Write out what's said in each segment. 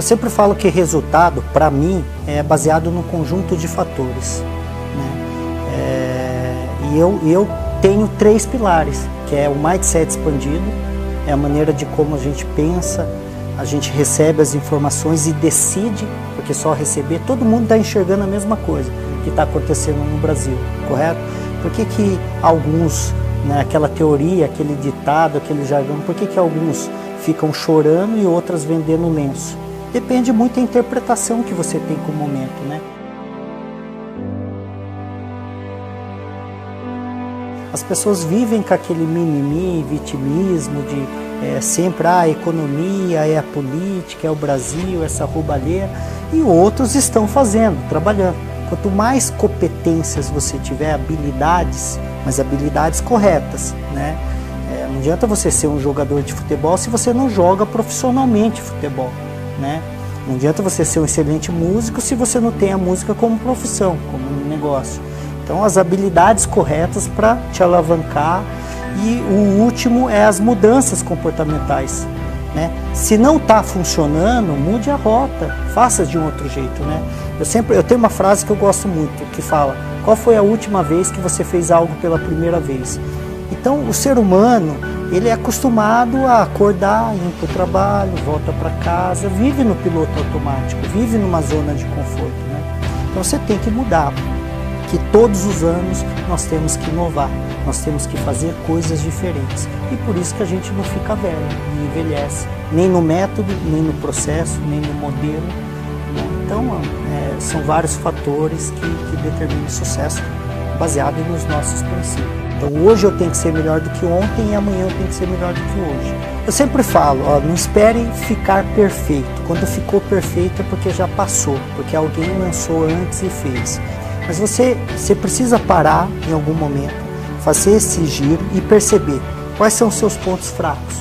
Eu sempre falo que resultado, para mim, é baseado num conjunto de fatores. Né? É, e eu, eu tenho três pilares, que é o mindset expandido, é a maneira de como a gente pensa, a gente recebe as informações e decide, porque só receber, todo mundo está enxergando a mesma coisa que está acontecendo no Brasil, correto? Por que, que alguns, né, aquela teoria, aquele ditado, aquele jargão, por que, que alguns ficam chorando e outras vendendo lenço? Depende muito da interpretação que você tem com o momento, né? As pessoas vivem com aquele mimimi, vitimismo de é, sempre ah, a economia, é a política, é o Brasil, essa roubalheira, e outros estão fazendo, trabalhando. Quanto mais competências você tiver, habilidades, mas habilidades corretas, né? É, não adianta você ser um jogador de futebol se você não joga profissionalmente futebol, né? Não adianta você ser um excelente músico se você não tem a música como profissão, como um negócio. Então, as habilidades corretas para te alavancar e o último é as mudanças comportamentais. Né? Se não está funcionando, mude a rota, faça de um outro jeito. Né? Eu sempre eu tenho uma frase que eu gosto muito que fala: qual foi a última vez que você fez algo pela primeira vez? Então, o ser humano ele é acostumado a acordar, ir para o trabalho, volta para casa, vive no piloto automático, vive numa zona de conforto. Né? Então, você tem que mudar que todos os anos nós temos que inovar, nós temos que fazer coisas diferentes. E por isso que a gente não fica velho, não envelhece, nem no método, nem no processo, nem no modelo. Né? Então, é, são vários fatores que, que determinam o sucesso baseado nos nossos princípios. Então, hoje eu tenho que ser melhor do que ontem e amanhã eu tenho que ser melhor do que hoje. Eu sempre falo, ó, não espere ficar perfeito. Quando ficou perfeito é porque já passou, porque alguém lançou antes e fez. Mas você, você precisa parar em algum momento, fazer esse giro e perceber quais são os seus pontos fracos,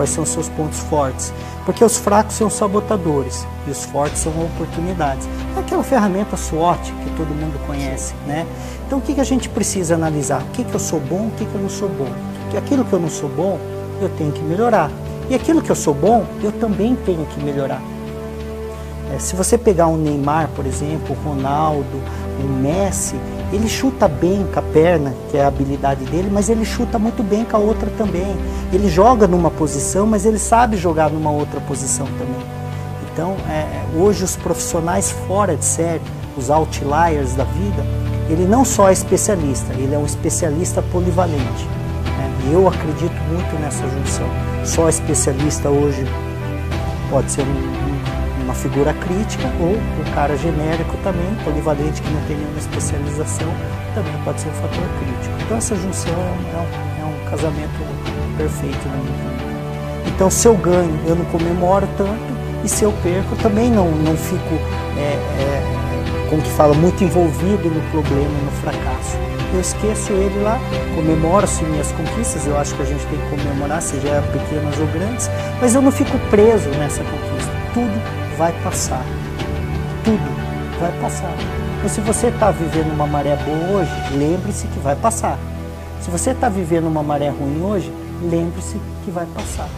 quais são os seus pontos fortes. Porque os fracos são sabotadores e os fortes são oportunidades. É aquela ferramenta SWOT que todo mundo conhece, né? Então o que, que a gente precisa analisar? O que, que eu sou bom, o que, que eu não sou bom? Que aquilo que eu não sou bom, eu tenho que melhorar. E aquilo que eu sou bom, eu também tenho que melhorar. É, se você pegar um Neymar, por exemplo, o Ronaldo, o Messi, ele chuta bem com a perna, que é a habilidade dele, mas ele chuta muito bem com a outra também. Ele joga numa posição, mas ele sabe jogar numa outra posição também. Então, é, hoje os profissionais fora de série, os outliers da vida, ele não só é especialista, ele é um especialista polivalente. Né? Eu acredito muito nessa junção. Só especialista hoje pode ser um uma figura crítica ou um cara genérico também, polivalente, que não tem nenhuma especialização, também pode ser um fator crítico. Então essa junção é um, é um é casamento perfeito na minha vida. Então se eu ganho, eu não comemoro tanto, e se eu perco, também não, não fico, é, é, como que fala, muito envolvido no problema, no fracasso. Eu esqueço ele lá, comemoro-se minhas conquistas, eu acho que a gente tem que comemorar, seja pequenas ou grandes, mas eu não fico preso nessa conquista. Tudo vai passar. Tudo vai passar. Então, se você está vivendo uma maré boa hoje, lembre-se que vai passar. Se você está vivendo uma maré ruim hoje, lembre-se que vai passar.